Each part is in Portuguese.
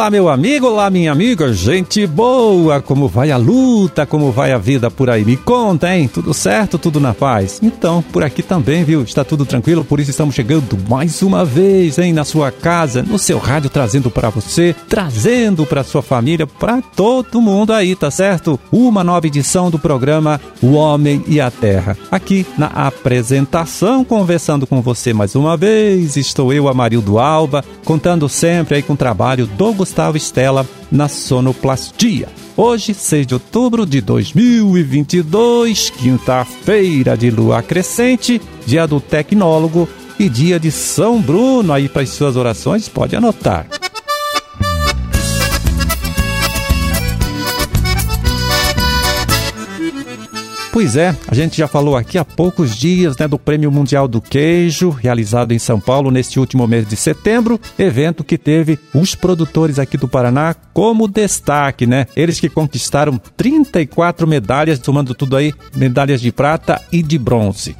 Olá, meu amigo, olá, minha amiga, gente boa, como vai a luta, como vai a vida por aí? Me conta, hein? Tudo certo, tudo na paz? Então, por aqui também, viu? Está tudo tranquilo, por isso estamos chegando mais uma vez, hein, na sua casa, no seu rádio, trazendo para você, trazendo para sua família, para todo mundo aí, tá certo? Uma nova edição do programa O Homem e a Terra. Aqui na apresentação, conversando com você mais uma vez, estou eu, Amarildo Alba, contando sempre aí com o trabalho do Gustavo Estela na sonoplastia. Hoje, 6 de outubro de 2022, quinta-feira de lua crescente, dia do tecnólogo e dia de São Bruno. Aí para as suas orações, pode anotar. Pois é, a gente já falou aqui há poucos dias né, do Prêmio Mundial do Queijo, realizado em São Paulo neste último mês de setembro, evento que teve os produtores aqui do Paraná como destaque, né? Eles que conquistaram 34 medalhas, somando tudo aí, medalhas de prata e de bronze.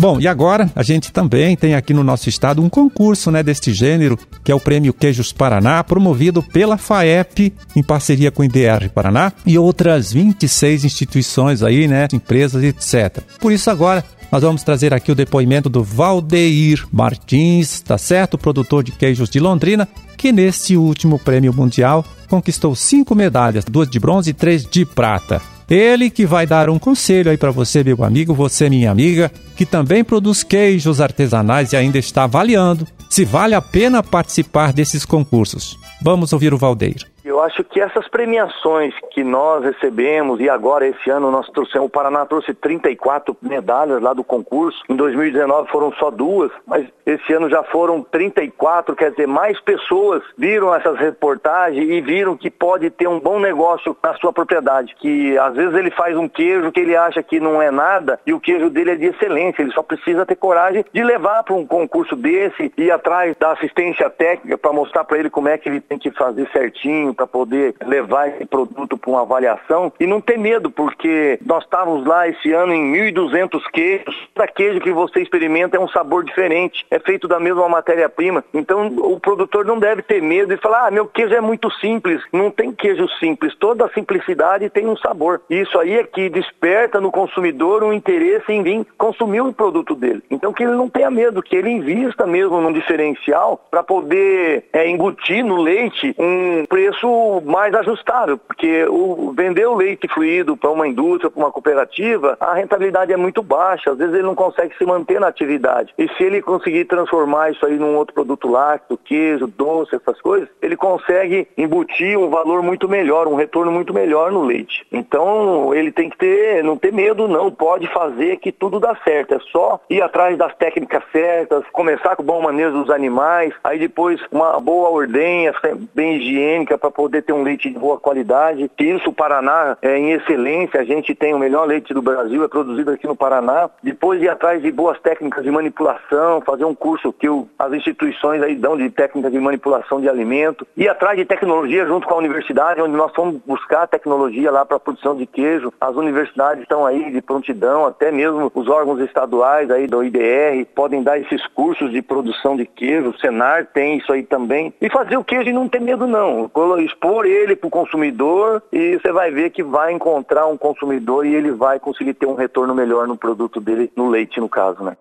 Bom, e agora a gente também tem aqui no nosso estado um concurso né, deste gênero, que é o Prêmio Queijos Paraná, promovido pela FAEP, em parceria com o IDR Paraná, e outras 26 instituições aí, né, empresas, etc. Por isso agora nós vamos trazer aqui o depoimento do Valdeir Martins, tá certo? Produtor de queijos de Londrina, que neste último prêmio mundial conquistou cinco medalhas, duas de bronze e três de prata. Ele que vai dar um conselho aí para você, meu amigo, você, minha amiga, que também produz queijos artesanais e ainda está avaliando se vale a pena participar desses concursos. Vamos ouvir o Valdeir. Eu acho que essas premiações que nós recebemos, e agora esse ano nós trouxemos, o Paraná trouxe 34 medalhas lá do concurso, em 2019 foram só duas, mas esse ano já foram 34, quer dizer, mais pessoas viram essas reportagens e viram que pode ter um bom negócio na sua propriedade, que às vezes ele faz um queijo que ele acha que não é nada e o queijo dele é de excelência, ele só precisa ter coragem de levar para um concurso desse, ir atrás da assistência técnica para mostrar para ele como é que ele tem que fazer certinho, para poder levar esse produto para uma avaliação e não ter medo, porque nós estávamos lá esse ano em 1.200 queijos. Cada queijo que você experimenta é um sabor diferente, é feito da mesma matéria-prima. Então o produtor não deve ter medo e falar: ah, meu queijo é muito simples. Não tem queijo simples, toda a simplicidade tem um sabor. Isso aí é que desperta no consumidor um interesse em vir consumir o produto dele. Então que ele não tenha medo, que ele invista mesmo num diferencial para poder é, embutir no leite um preço mais ajustável, porque o, vender o leite fluido para uma indústria, para uma cooperativa, a rentabilidade é muito baixa, às vezes ele não consegue se manter na atividade. E se ele conseguir transformar isso aí num outro produto lácteo, queijo, doce, essas coisas, ele consegue embutir um valor muito melhor, um retorno muito melhor no leite. Então ele tem que ter, não ter medo não, pode fazer que tudo dá certo, é só ir atrás das técnicas certas, começar com o bom manejo dos animais, aí depois uma boa ordenha, bem higiênica para poder ter um leite de boa qualidade. Isso, o Paraná é em excelência, a gente tem o melhor leite do Brasil, é produzido aqui no Paraná. Depois ir atrás de boas técnicas de manipulação, fazer um curso que o, as instituições aí dão de técnicas de manipulação de alimento. Ir atrás de tecnologia junto com a universidade, onde nós fomos buscar tecnologia lá para a produção de queijo. As universidades estão aí de prontidão, até mesmo os órgãos estaduais aí do IDR podem dar esses cursos de produção de queijo. O Senar tem isso aí também. E fazer o queijo e não ter medo não expor ele para o consumidor e você vai ver que vai encontrar um consumidor e ele vai conseguir ter um retorno melhor no produto dele, no leite no caso, né?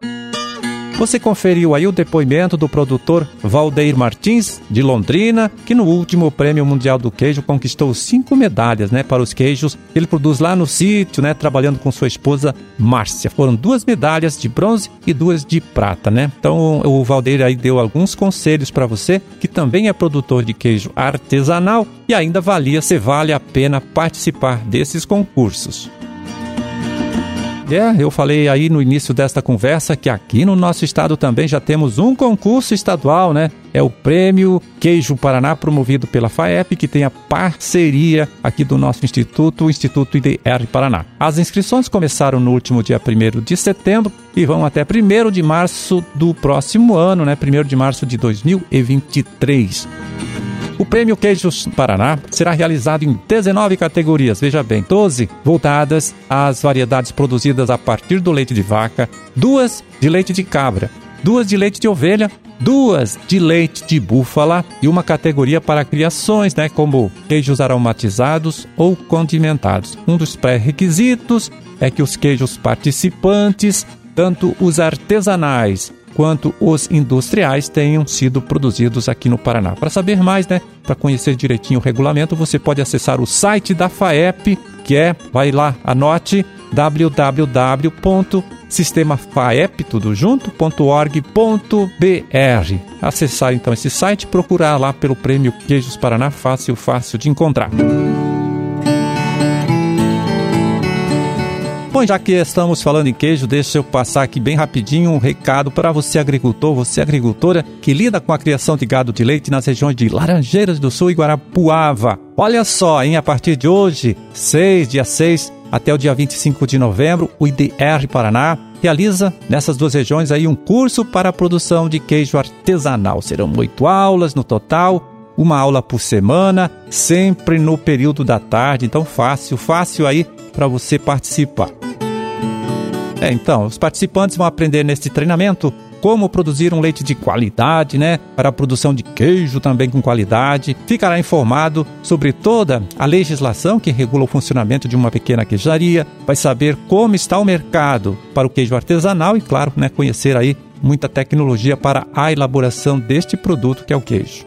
Você conferiu aí o depoimento do produtor Valdeir Martins, de Londrina, que no último Prêmio Mundial do Queijo conquistou cinco medalhas né, para os queijos que ele produz lá no sítio, né, trabalhando com sua esposa Márcia. Foram duas medalhas de bronze e duas de prata, né? Então o Valdeir aí deu alguns conselhos para você, que também é produtor de queijo artesanal e ainda avalia se vale a pena participar desses concursos. É, eu falei aí no início desta conversa que aqui no nosso estado também já temos um concurso estadual, né? É o Prêmio Queijo Paraná, promovido pela FAEP, que tem a parceria aqui do nosso instituto, o Instituto IDR Paraná. As inscrições começaram no último dia 1 de setembro e vão até 1 de março do próximo ano, né? 1 de março de 2023. O Prêmio Queijos Paraná será realizado em 19 categorias, veja bem, 12 voltadas às variedades produzidas a partir do leite de vaca, duas de leite de cabra, duas de leite de ovelha duas de leite de búfala e uma categoria para criações, né, como queijos aromatizados ou condimentados. Um dos pré-requisitos é que os queijos participantes, tanto os artesanais quanto os industriais tenham sido produzidos aqui no Paraná. Para saber mais, né, para conhecer direitinho o regulamento, você pode acessar o site da FAEP, que é, vai lá, anote www.sistemafaep.org.br. Acessar então esse site, procurar lá pelo prêmio Queijos Paraná, fácil, fácil de encontrar. Bom, já que estamos falando em queijo, deixa eu passar aqui bem rapidinho um recado para você agricultor, você agricultora que lida com a criação de gado de leite nas regiões de Laranjeiras do Sul e Guarapuava. Olha só, hein, a partir de hoje, 6, dia 6 até o dia 25 de novembro, o IDR Paraná realiza nessas duas regiões aí um curso para a produção de queijo artesanal. Serão oito aulas no total, uma aula por semana, sempre no período da tarde. Então, fácil, fácil aí para você participar. É, então, os participantes vão aprender neste treinamento como produzir um leite de qualidade, né? Para a produção de queijo também com qualidade. Ficará informado sobre toda a legislação que regula o funcionamento de uma pequena queijaria. Vai saber como está o mercado para o queijo artesanal e, claro, né, conhecer aí muita tecnologia para a elaboração deste produto que é o queijo.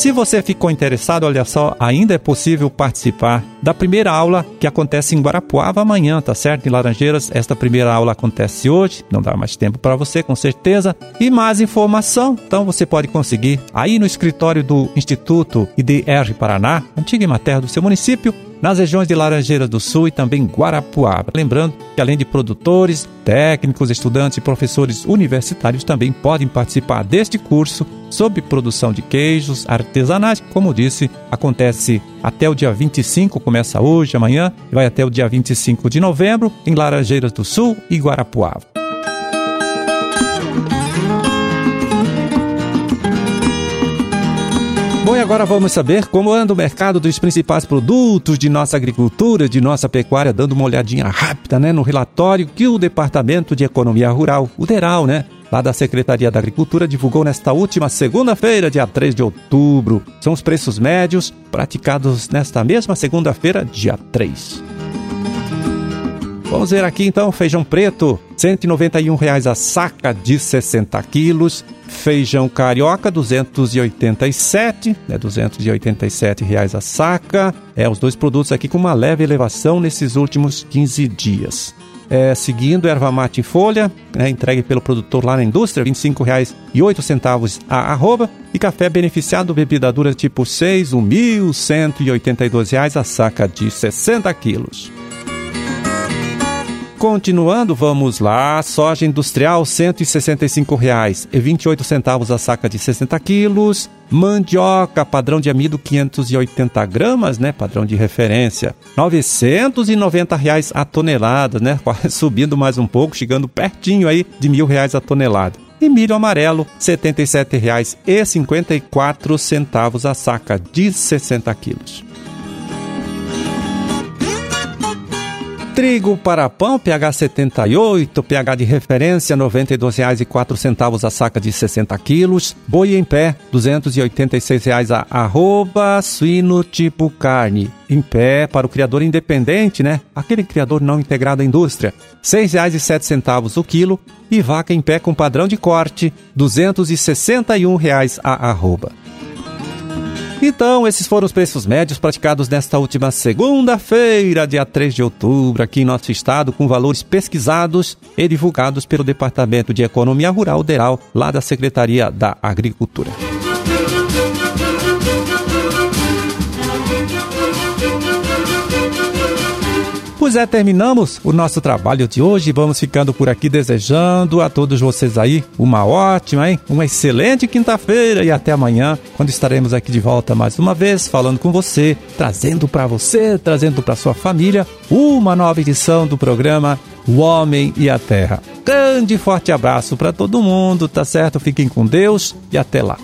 Se você ficou interessado, olha só, ainda é possível participar da primeira aula que acontece em Guarapuava amanhã, tá certo? Em Laranjeiras, esta primeira aula acontece hoje, não dá mais tempo para você, com certeza. E mais informação, então você pode conseguir aí no escritório do Instituto IDR Paraná, antiga matéria do seu município, nas regiões de Laranjeiras do Sul e também Guarapuava. Lembrando que além de produtores, técnicos, estudantes e professores universitários também podem participar deste curso sobre produção de queijos artesanais, como disse, acontece até o dia 25, começa hoje, amanhã, e vai até o dia 25 de novembro em Laranjeiras do Sul e Guarapuava. Bom, e agora vamos saber como anda o mercado dos principais produtos de nossa agricultura, de nossa pecuária, dando uma olhadinha rápida né, no relatório que o Departamento de Economia Rural, o DERAL, né, lá da Secretaria da Agricultura, divulgou nesta última segunda-feira, dia 3 de outubro. São os preços médios praticados nesta mesma segunda-feira, dia 3. Vamos ver aqui então, feijão preto, 191 reais a saca de 60 quilos. Feijão carioca, 287, né, 287 reais a saca. É, os dois produtos aqui com uma leve elevação nesses últimos 15 dias. É, seguindo, erva mate em folha, né, entregue pelo produtor lá na indústria, R$ 25,08 a arroba. E café beneficiado, bebida dura tipo 6, R$ 1.182 a saca de 60 quilos. Continuando, vamos lá. Soja industrial, 165 reais e 28 centavos a saca de 60 quilos. Mandioca, padrão de amido 580 gramas, né? Padrão de referência. 990 reais a tonelada, né? Subindo mais um pouco, chegando pertinho aí de mil reais a tonelada. E milho amarelo, R$ 77,54 a saca de 60 quilos. Trigo para pão, pH 78, pH de referência R$ 92,04 a saca de 60 quilos. Boi em pé, R$ 286,00 a arroba, suíno tipo carne. Em pé para o criador independente, né? Aquele criador não integrado à indústria. R$ 6,07 o quilo. E vaca em pé com padrão de corte, R$ 261,00 a arroba. Então, esses foram os preços médios praticados nesta última segunda-feira, dia 3 de outubro, aqui em nosso estado, com valores pesquisados e divulgados pelo Departamento de Economia Rural DERAL, lá da Secretaria da Agricultura. Pois é, terminamos o nosso trabalho de hoje. Vamos ficando por aqui desejando a todos vocês aí uma ótima, hein? Uma excelente quinta-feira e até amanhã, quando estaremos aqui de volta mais uma vez, falando com você, trazendo para você, trazendo para sua família uma nova edição do programa O Homem e a Terra. Grande forte abraço para todo mundo, tá certo? Fiquem com Deus e até lá.